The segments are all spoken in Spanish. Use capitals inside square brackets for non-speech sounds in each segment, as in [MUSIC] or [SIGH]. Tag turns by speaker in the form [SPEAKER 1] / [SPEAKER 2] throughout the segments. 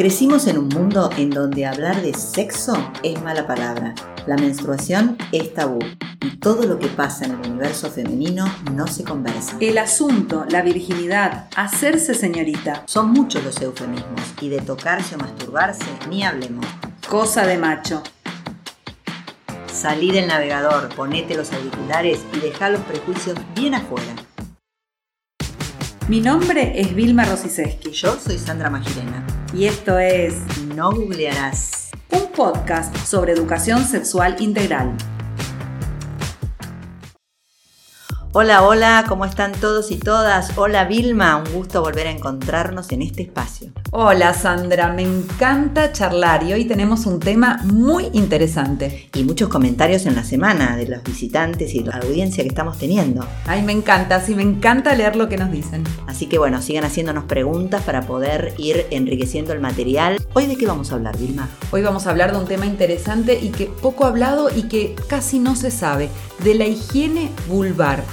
[SPEAKER 1] Crecimos en un mundo en donde hablar de sexo es mala palabra, la menstruación es tabú y todo lo que pasa en el universo femenino no se conversa.
[SPEAKER 2] El asunto, la virginidad, hacerse señorita.
[SPEAKER 1] Son muchos los eufemismos y de tocarse o masturbarse ni hablemos.
[SPEAKER 2] Cosa de macho.
[SPEAKER 1] Salí del navegador, ponete los auriculares y deja los prejuicios bien afuera.
[SPEAKER 2] Mi nombre es Vilma Rosiseski
[SPEAKER 1] Yo soy Sandra Magirena.
[SPEAKER 2] Y esto es
[SPEAKER 1] No googlearás.
[SPEAKER 2] un podcast sobre educación sexual integral.
[SPEAKER 1] Hola, hola, ¿cómo están todos y todas? Hola Vilma, un gusto volver a encontrarnos en este espacio.
[SPEAKER 2] Hola Sandra, me encanta charlar y hoy tenemos un tema muy interesante.
[SPEAKER 1] Y muchos comentarios en la semana de los visitantes y la audiencia que estamos teniendo.
[SPEAKER 2] Ay, me encanta, sí, me encanta leer lo que nos dicen.
[SPEAKER 1] Así que bueno, sigan haciéndonos preguntas para poder ir enriqueciendo el material. ¿Hoy de qué vamos a hablar, Vilma?
[SPEAKER 2] Hoy vamos a hablar de un tema interesante y que poco hablado y que casi no se sabe, de la higiene vulvar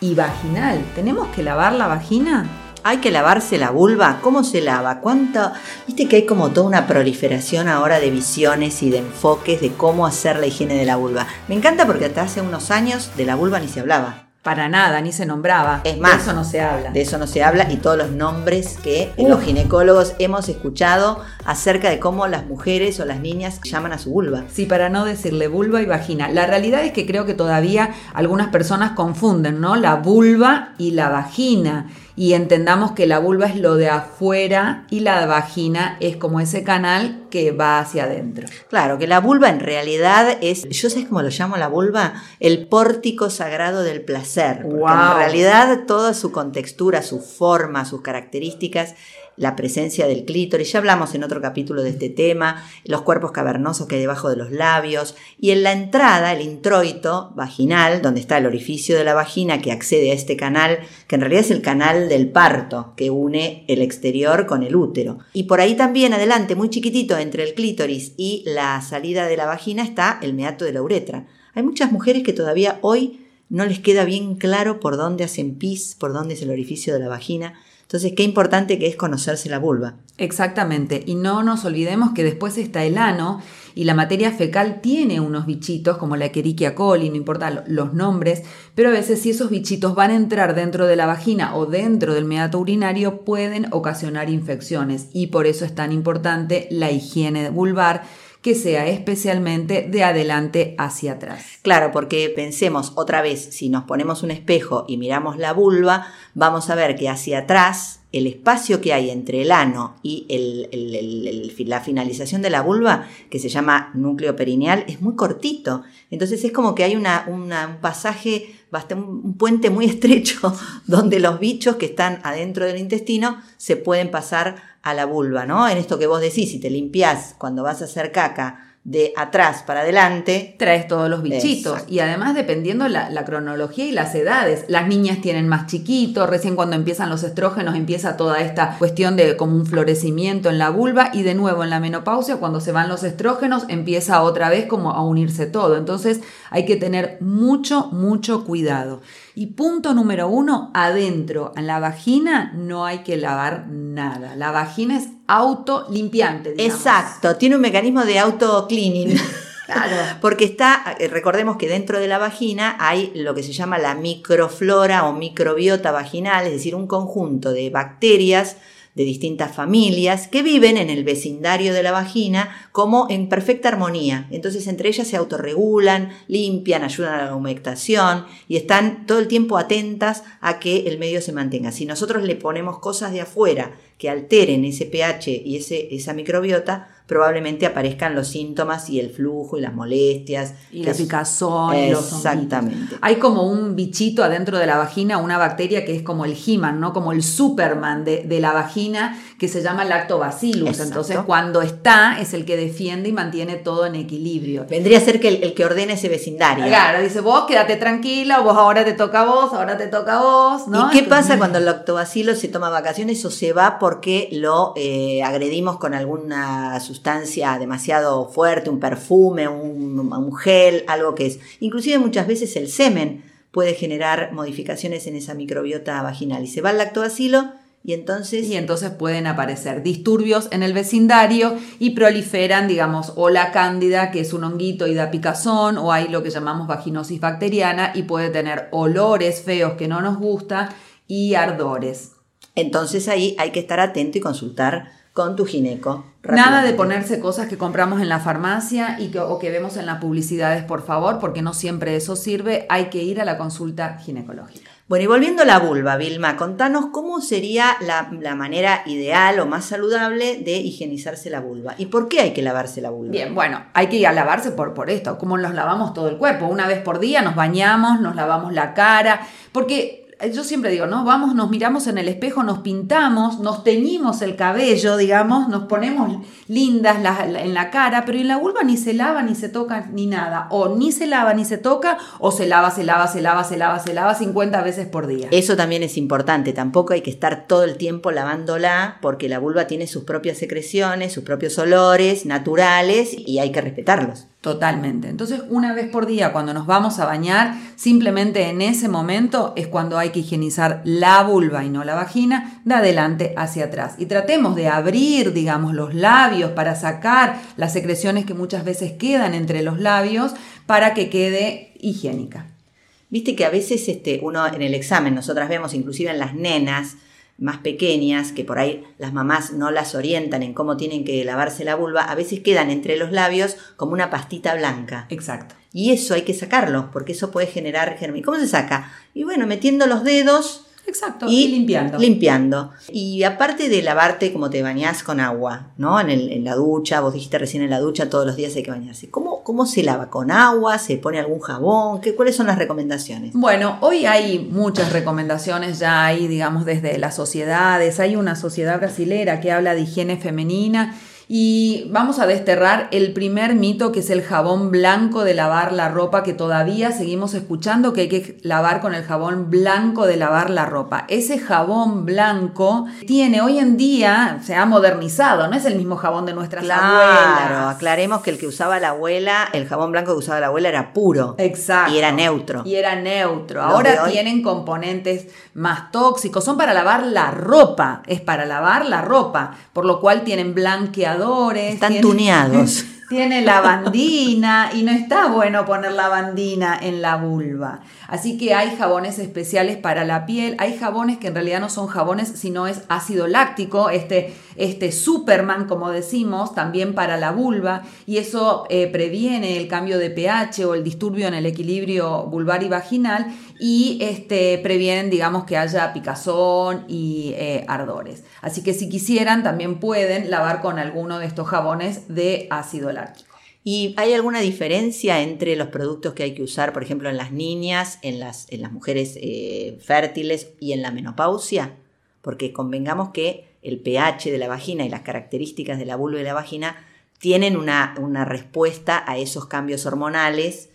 [SPEAKER 2] y vaginal. ¿Tenemos que lavar la vagina?
[SPEAKER 1] ¿Hay que lavarse la vulva? ¿Cómo se lava? ¿Cuánto? Viste que hay como toda una proliferación ahora de visiones y de enfoques de cómo hacer la higiene de la vulva. Me encanta porque hasta hace unos años de la vulva ni se hablaba.
[SPEAKER 2] Para nada, ni se nombraba.
[SPEAKER 1] Es más,
[SPEAKER 2] de eso no se habla.
[SPEAKER 1] De eso no se habla y todos los nombres que los ginecólogos hemos escuchado acerca de cómo las mujeres o las niñas llaman a su vulva.
[SPEAKER 2] Sí, para no decirle vulva y vagina. La realidad es que creo que todavía algunas personas confunden, ¿no? La vulva y la vagina. Y entendamos que la vulva es lo de afuera y la vagina es como ese canal que va hacia adentro.
[SPEAKER 1] Claro, que la vulva en realidad es, yo sé cómo lo llamo la vulva, el pórtico sagrado del placer. En realidad toda su contextura, su forma, sus características, la presencia del clítoris, ya hablamos en otro capítulo de este tema, los cuerpos cavernosos que hay debajo de los labios, y en la entrada, el introito vaginal, donde está el orificio de la vagina que accede a este canal, que en realidad es el canal del parto, que une el exterior con el útero. Y por ahí también adelante, muy chiquitito, entre el clítoris y la salida de la vagina, está el meato de la uretra. Hay muchas mujeres que todavía hoy no les queda bien claro por dónde hacen pis, por dónde es el orificio de la vagina. Entonces, qué importante que es conocerse la vulva.
[SPEAKER 2] Exactamente. Y no nos olvidemos que después está el ano y la materia fecal tiene unos bichitos como la Escherichia coli, no importa lo- los nombres, pero a veces si esos bichitos van a entrar dentro de la vagina o dentro del meato urinario pueden ocasionar infecciones y por eso es tan importante la higiene vulvar que sea especialmente de adelante hacia atrás.
[SPEAKER 1] Claro, porque pensemos otra vez, si nos ponemos un espejo y miramos la vulva, vamos a ver que hacia atrás, el espacio que hay entre el ano y la finalización de la vulva, que se llama núcleo perineal, es muy cortito. Entonces es como que hay una, un pasaje, un un puente muy [LAUGHS] estrecho, donde los bichos que están adentro del intestino se pueden pasar a la vulva, ¿no? En esto que vos decís, si te limpiás cuando vas a hacer caca de atrás para adelante,
[SPEAKER 2] traes todos los bichitos.
[SPEAKER 1] Exacto.
[SPEAKER 2] Y además, dependiendo la, la cronología y las edades, las niñas tienen más chiquitos, recién cuando empiezan los estrógenos empieza toda esta cuestión de como un florecimiento en la vulva y de nuevo en la menopausia, cuando se van los estrógenos, empieza otra vez como a unirse todo. Entonces hay que tener mucho, mucho cuidado. Y punto número uno, adentro, en la vagina no hay que lavar nada. La vagina es autolimpiante. digamos.
[SPEAKER 1] Exacto, tiene un mecanismo de auto-cleaning.
[SPEAKER 2] Claro. [LAUGHS]
[SPEAKER 1] Porque está, eh, recordemos que dentro de la vagina hay lo que se llama la microflora o microbiota vaginal, es decir, un conjunto de bacterias de distintas familias que viven en el vecindario de la vagina como en perfecta armonía. Entonces entre ellas se autorregulan, limpian, ayudan a la humectación y están todo el tiempo atentas a que el medio se mantenga. Si nosotros le ponemos cosas de afuera que alteren ese pH y ese, esa microbiota, probablemente aparezcan los síntomas y el flujo y las molestias.
[SPEAKER 2] Y la picazón los.
[SPEAKER 1] Exactamente.
[SPEAKER 2] Hay como un bichito adentro de la vagina, una bacteria que es como el He-Man, ¿no? Como el Superman de, de la vagina, que se llama lactobacillus.
[SPEAKER 1] Exacto.
[SPEAKER 2] Entonces, cuando está, es el que defiende y mantiene todo en equilibrio.
[SPEAKER 1] Vendría a ser que el, el que ordena ese vecindario.
[SPEAKER 2] Claro, dice, vos quédate tranquila, vos ahora te toca a vos, ahora te toca a vos, ¿no?
[SPEAKER 1] ¿Y qué
[SPEAKER 2] Entonces-
[SPEAKER 1] pasa cuando el lactobacilo se toma vacaciones o se va porque lo eh, agredimos con alguna sustancia demasiado fuerte, un perfume, un, un gel, algo que es? Inclusive muchas veces el semen puede generar modificaciones en esa microbiota vaginal y se va el lactobacilo Y entonces...
[SPEAKER 2] Y entonces pueden aparecer disturbios en el vecindario y proliferan, digamos, o la cándida, que es un honguito y da picazón, o hay lo que llamamos vaginosis bacteriana y puede tener olores feos que no nos gusta y ardores.
[SPEAKER 1] Entonces ahí hay que estar atento y consultar con tu gineco.
[SPEAKER 2] Nada de ponerse cosas que compramos en la farmacia y que, o que vemos en las publicidades, por favor, porque no siempre eso sirve. Hay que ir a la consulta ginecológica.
[SPEAKER 1] Bueno, y volviendo a la vulva, Vilma, contanos cómo sería la, manera ideal o más saludable de higienizarse la vulva. ¿Y por qué hay que lavarse la vulva?
[SPEAKER 2] Bien, bueno, hay que ir a lavarse por, por esto, como nos lavamos todo el cuerpo. Una vez por día nos bañamos, nos lavamos la cara, porque yo siempre digo, ¿no? Vamos, nos miramos en el espejo, nos pintamos, nos teñimos el cabello, digamos, nos ponemos lindas en la cara, pero en la vulva ni se lava, ni se toca, ni nada. O ni se lava, ni se toca, o se lava, se lava, se lava, se lava, se lava 50 veces por día.
[SPEAKER 1] Eso también es importante. Tampoco hay que estar todo el tiempo lavándola, porque la vulva tiene sus propias secreciones, sus propios olores naturales y hay que respetarlos.
[SPEAKER 2] Totalmente. Entonces, una vez por día, cuando nos vamos a bañar, simplemente en ese momento es cuando hay que higienizar la vulva y no la vagina, de adelante hacia atrás. Y tratemos de abrir, digamos, los labios para sacar las secreciones que muchas veces quedan entre los labios para que quede higiénica.
[SPEAKER 1] Viste que a veces este, uno en el examen, nosotras vemos inclusive en las nenas, más pequeñas, que por ahí las mamás no las orientan en cómo tienen que lavarse la vulva, a veces quedan entre los labios como una pastita blanca.
[SPEAKER 2] Exacto.
[SPEAKER 1] Y eso hay que sacarlo, porque eso puede generar germen. ¿Cómo se saca? Y bueno, metiendo los dedos
[SPEAKER 2] Exacto, y, limpiando.
[SPEAKER 1] Limpiando. Y aparte de lavarte como te bañás con agua, ¿no? En, el, en, la ducha, vos dijiste recién en la ducha, todos los días hay que bañarse. ¿Cómo, cómo se lava? ¿Con agua? ¿Se pone algún jabón? ¿Qué, ¿Cuáles son las recomendaciones?
[SPEAKER 2] Bueno, hoy hay muchas recomendaciones, ya hay, digamos, desde las sociedades. Hay una sociedad brasilera que habla de higiene femenina y vamos a desterrar el primer mito que es el jabón blanco de lavar la ropa que todavía seguimos escuchando que hay que lavar con el jabón blanco de lavar la ropa. Ese jabón blanco tiene hoy en día, se ha modernizado, no es el mismo jabón de nuestras abuelas. Claro,
[SPEAKER 1] aclaremos que el que usaba la abuela, el jabón blanco que usaba la abuela era puro.
[SPEAKER 2] Exacto.
[SPEAKER 1] Y era neutro.
[SPEAKER 2] Y era neutro. Ahora tienen componentes más tóxicos, son para lavar la ropa, es para lavar la ropa, por lo cual tienen blanqueador
[SPEAKER 1] están tuneados. [LAUGHS]
[SPEAKER 2] Tiene lavandina y no está bueno poner lavandina en la vulva. Así que hay jabones especiales para la piel. Hay jabones que en realidad no son jabones, sino es ácido láctico, este, este Superman, como decimos, también para la vulva. Y eso eh, previene el cambio de pH o el disturbio en el equilibrio vulvar y vaginal. Y este, previenen, digamos, que haya picazón y eh, ardores. Así que si quisieran, también pueden lavar con alguno de estos jabones de ácido láctico.
[SPEAKER 1] ¿Y hay alguna diferencia entre los productos que hay que usar, por ejemplo, en las niñas, en las, en las mujeres eh, fértiles y en la menopausia? Porque convengamos que el pH de la vagina y las características de la vulva y la vagina tienen una, una respuesta a esos cambios hormonales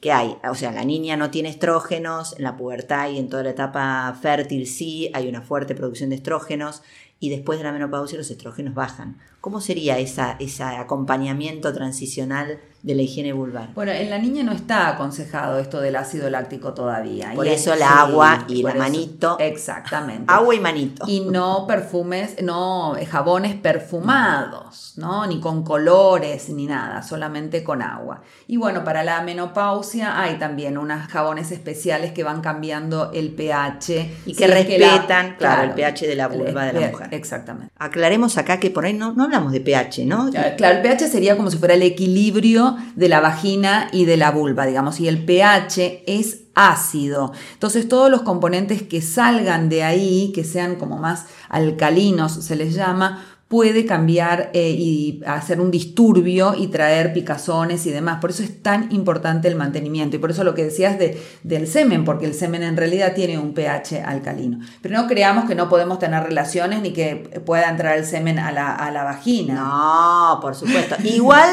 [SPEAKER 1] que hay. O sea, la niña no tiene estrógenos, en la pubertad y en toda la etapa fértil sí, hay una fuerte producción de estrógenos y después de la menopausia los estrógenos bajan. ¿Cómo sería esa, ese acompañamiento transicional de la higiene vulvar?
[SPEAKER 2] Bueno, en la niña no está aconsejado esto del ácido láctico todavía.
[SPEAKER 1] Por eso la agua y la manito.
[SPEAKER 2] Exactamente.
[SPEAKER 1] Agua y manito.
[SPEAKER 2] Y no perfumes, no jabones perfumados, ¿no? Ni con colores ni nada, solamente con agua. Y bueno, para la menopausia hay también unos jabones especiales que van cambiando el pH.
[SPEAKER 1] Y que respetan, claro, el pH de la vulva de la mujer.
[SPEAKER 2] Exactamente.
[SPEAKER 1] Aclaremos acá que por ahí no, no hablamos de pH, ¿no?
[SPEAKER 2] Claro, el pH sería como si fuera el equilibrio de la vagina y de la vulva, digamos, y el pH es ácido. Entonces todos los componentes que salgan de ahí, que sean como más alcalinos, se les llama, puede cambiar eh, y hacer un disturbio y traer picazones y demás. Por eso es tan importante el mantenimiento y por eso lo que decías de, del semen, porque el semen en realidad tiene un pH alcalino. Pero no creamos que no podemos tener relaciones ni que pueda entrar el semen a la, a la vagina.
[SPEAKER 1] No, por supuesto. Igual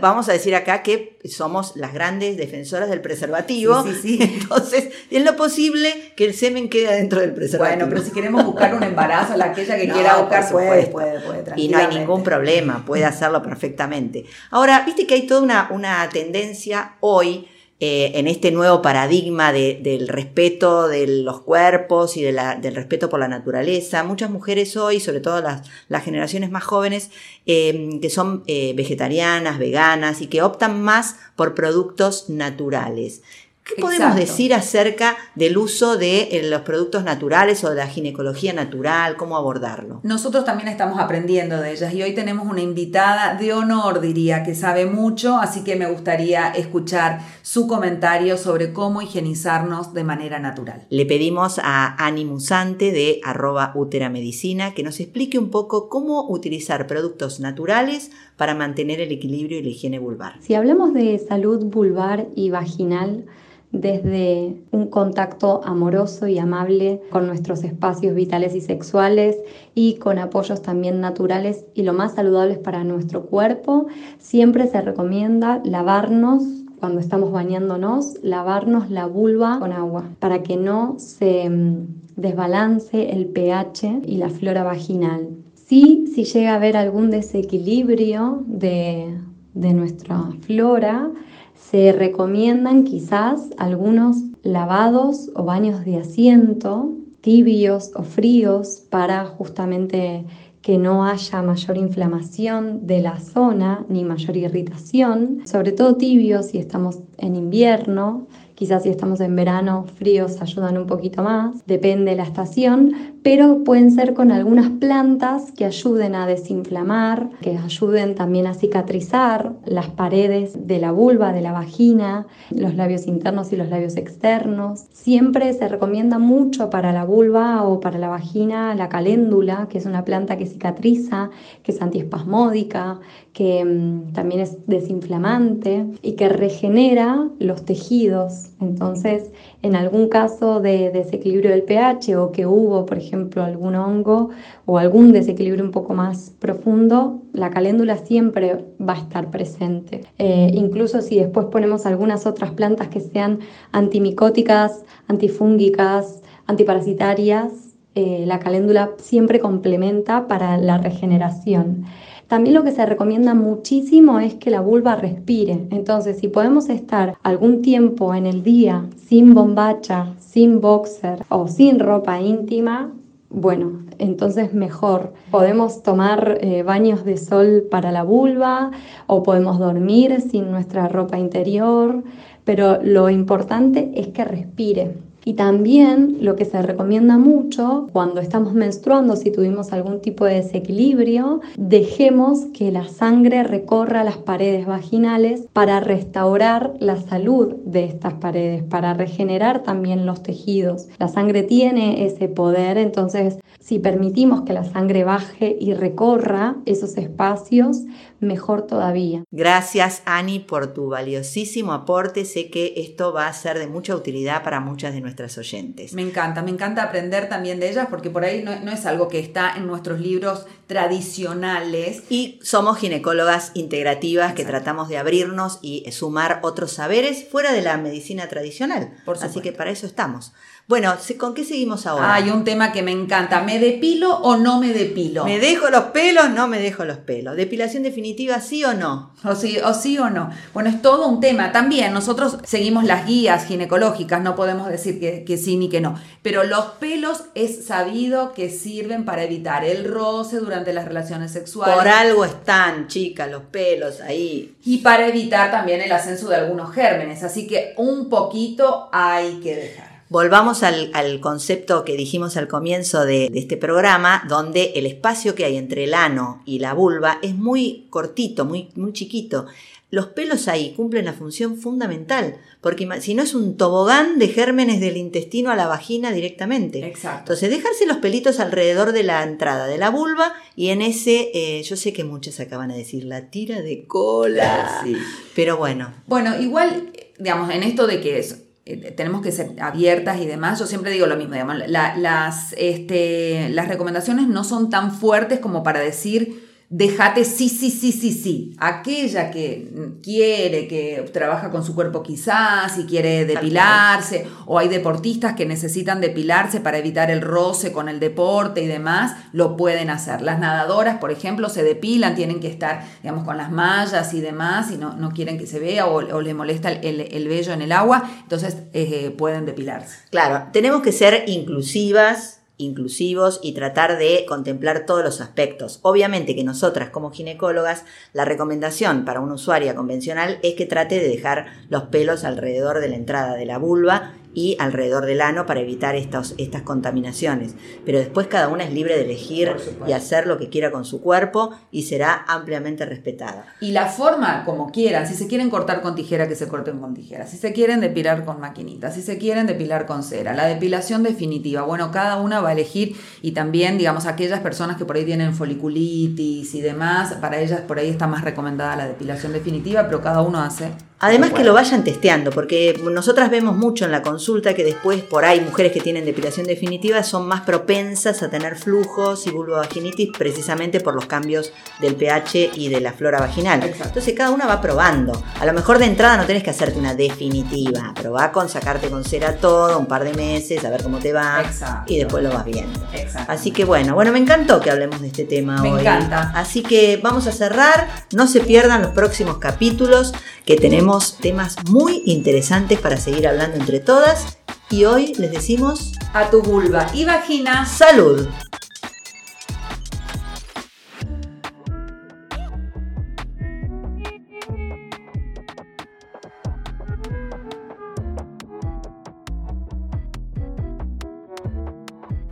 [SPEAKER 1] vamos a decir acá que somos las grandes defensoras del preservativo.
[SPEAKER 2] Sí, sí, sí. [LAUGHS]
[SPEAKER 1] Entonces, es lo posible que el semen quede dentro del preservativo.
[SPEAKER 2] Bueno, pero si queremos buscar un embarazo, la aquella que quiera buscar puede, puede, puede
[SPEAKER 1] y no hay ningún problema, puede hacerlo perfectamente. Ahora, viste que hay toda una, una tendencia hoy eh, en este nuevo paradigma del respeto de los cuerpos y del respeto por la naturaleza. Muchas mujeres hoy, sobre todo las, generaciones más jóvenes, eh, que son eh, vegetarianas, veganas y que optan más por productos naturales. ¿Qué podemos decir acerca del uso de eh, los productos naturales o de la ginecología natural? ¿Cómo abordarlo?
[SPEAKER 2] Nosotros también estamos aprendiendo de ellas y hoy tenemos una invitada de honor, diría, que sabe mucho, así que me gustaría escuchar su comentario sobre cómo higienizarnos de manera natural.
[SPEAKER 1] Le pedimos a Ani Musante de arroba uteramedicina que nos explique un poco cómo utilizar productos naturales para mantener el equilibrio y la higiene vulvar.
[SPEAKER 3] Si hablamos de salud vulvar y vaginal, desde un contacto amoroso y amable con nuestros espacios vitales y sexuales y con apoyos también naturales y lo más saludables para nuestro cuerpo, siempre se recomienda lavarnos cuando estamos bañándonos, lavarnos la vulva con agua para que no se mm, desbalance el pH y la flora vaginal. Sí, si llega a haber algún desequilibrio de, de nuestra flora, se recomiendan quizás algunos lavados o baños de asiento tibios o fríos para justamente que no haya mayor inflamación de la zona ni mayor irritación, sobre todo tibios si estamos en invierno, Quizás si estamos en verano, fríos ayudan un poquito más, depende de la estación, pero pueden ser con algunas plantas que ayuden a desinflamar, que ayuden también a cicatrizar las paredes de la vulva, de la vagina, los labios internos y los labios externos. Siempre se recomienda mucho para la vulva o para la vagina la caléndula, que es una planta que cicatriza, que es antiespasmódica, que mm, también es desinflamante y que regenera los tejidos. Entonces, en algún caso de desequilibrio del pH o que hubo, por ejemplo, algún hongo o algún desequilibrio un poco más profundo, la caléndula siempre va a estar presente. Eh, incluso si después ponemos algunas otras plantas que sean antimicóticas, antifúngicas, antiparasitarias, eh, la caléndula siempre complementa para la regeneración. También lo que se recomienda muchísimo es que la vulva respire. Entonces, si podemos estar algún tiempo en el día sin bombacha, sin boxer o sin ropa íntima, bueno, entonces mejor. Podemos tomar eh, baños de sol para la vulva o podemos dormir sin nuestra ropa interior, pero lo importante es que respire. Y también lo que se recomienda mucho cuando estamos menstruando, si tuvimos algún tipo de desequilibrio, dejemos que la sangre recorra las paredes vaginales para restaurar la salud de estas paredes, para regenerar también los tejidos. La sangre tiene ese poder, entonces si permitimos que la sangre baje y recorra esos espacios, mejor todavía.
[SPEAKER 1] Gracias Ani por tu valiosísimo aporte. Sé que esto va a ser de mucha utilidad para muchas de nuestras oyentes.
[SPEAKER 2] Me encanta, me encanta aprender también de ellas porque por ahí no, no es algo que está en nuestros libros tradicionales.
[SPEAKER 1] Y somos ginecólogas integrativas que tratamos de abrirnos y sumar otros saberes fuera de la medicina tradicional. Por Así que para eso estamos. Bueno, ¿con qué seguimos ahora?
[SPEAKER 2] Hay un tema que me encanta. ¿Me depilo o no me depilo?
[SPEAKER 1] ¿Me dejo los pelos? No me dejo los pelos. ¿Depilación definitiva sí o no?
[SPEAKER 2] O sí o, sí o no. Bueno, es todo un tema. También nosotros seguimos las guías ginecológicas, no podemos decir que, que sí ni que no. Pero los pelos es sabido que sirven para evitar el roce durante las relaciones sexuales.
[SPEAKER 1] Por algo están, chicas, los pelos ahí.
[SPEAKER 2] Y para evitar también el ascenso de algunos gérmenes. Así que un poquito hay que dejar.
[SPEAKER 1] Volvamos al, concepto que dijimos al comienzo de, este programa, donde el espacio que hay entre el ano y la vulva es muy cortito, muy, muy chiquito. Los pelos ahí cumplen la función fundamental, porque si no es un tobogán de gérmenes del intestino a la vagina directamente.
[SPEAKER 2] Exacto.
[SPEAKER 1] Entonces, dejarse los pelitos alrededor de la entrada de la vulva y en ese, eh, yo sé que muchas acaban de decir, la tira de cola. Sí. Pero bueno.
[SPEAKER 2] Bueno, igual, digamos, en esto de que es eh, tenemos que ser abiertas y demás. Yo siempre digo lo mismo, digamos, las, este, las recomendaciones no son tan fuertes como para decir déjate sí, sí, sí, sí, sí. Aquella que quiere, que trabaja con su cuerpo quizás y quiere depilarse, o hay deportistas que necesitan depilarse para evitar el roce con el deporte y demás, lo pueden hacer. Las nadadoras, por ejemplo, se depilan, tienen que estar, digamos, con las mallas y demás, y no, no quieren que se vea o, o le molesta el, el, vello en el agua, entonces eh, pueden depilarse.
[SPEAKER 1] Claro, tenemos que ser inclusivas inclusivos y tratar de contemplar todos los aspectos. Obviamente que nosotras como ginecólogas, la recomendación para una usuaria convencional es que trate de dejar los pelos alrededor de la entrada de la vulva y alrededor del ano para evitar estos, estas contaminaciones. Pero después cada una es libre de elegir y hacer lo que quiera con su cuerpo y será ampliamente respetada.
[SPEAKER 2] Y la forma como quieran, si se quieren cortar con tijera, que se corten con tijera, si se quieren depilar con maquinita, si se quieren depilar con cera, la depilación definitiva, bueno, cada una va a elegir y también, digamos, aquellas personas que por ahí tienen foliculitis y demás, para ellas por ahí está más recomendada la depilación definitiva, pero cada uno hace
[SPEAKER 1] Además que lo vayan testeando, porque nosotras vemos mucho en la consulta que después por ahí mujeres que tienen depilación definitiva son más propensas a tener flujos y vulvovaginitis precisamente por los cambios del pH y de la flora vaginal. Entonces cada una va probando. A lo mejor de entrada no tenés que hacerte una definitiva, probá con sacarte con cera todo un par de meses, a ver cómo te va y después lo vas viendo. Así que bueno, bueno, me encantó que hablemos de este tema
[SPEAKER 2] hoy.
[SPEAKER 1] Me
[SPEAKER 2] encanta.
[SPEAKER 1] Así que vamos a cerrar, no se pierdan los próximos capítulos que tenemos temas muy interesantes para seguir hablando entre todas. Y hoy les decimos
[SPEAKER 2] a tu vulva y vagina
[SPEAKER 1] salud.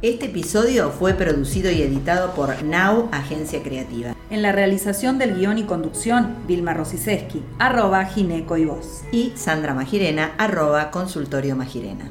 [SPEAKER 1] Este episodio fue producido y editado por Now Agencia Creativa.
[SPEAKER 2] En la realización del guion y conducción, Vilma Rosiseski, arroba gineco y voz.
[SPEAKER 1] Y Sandra Magirena, arroba consultorio Magirena.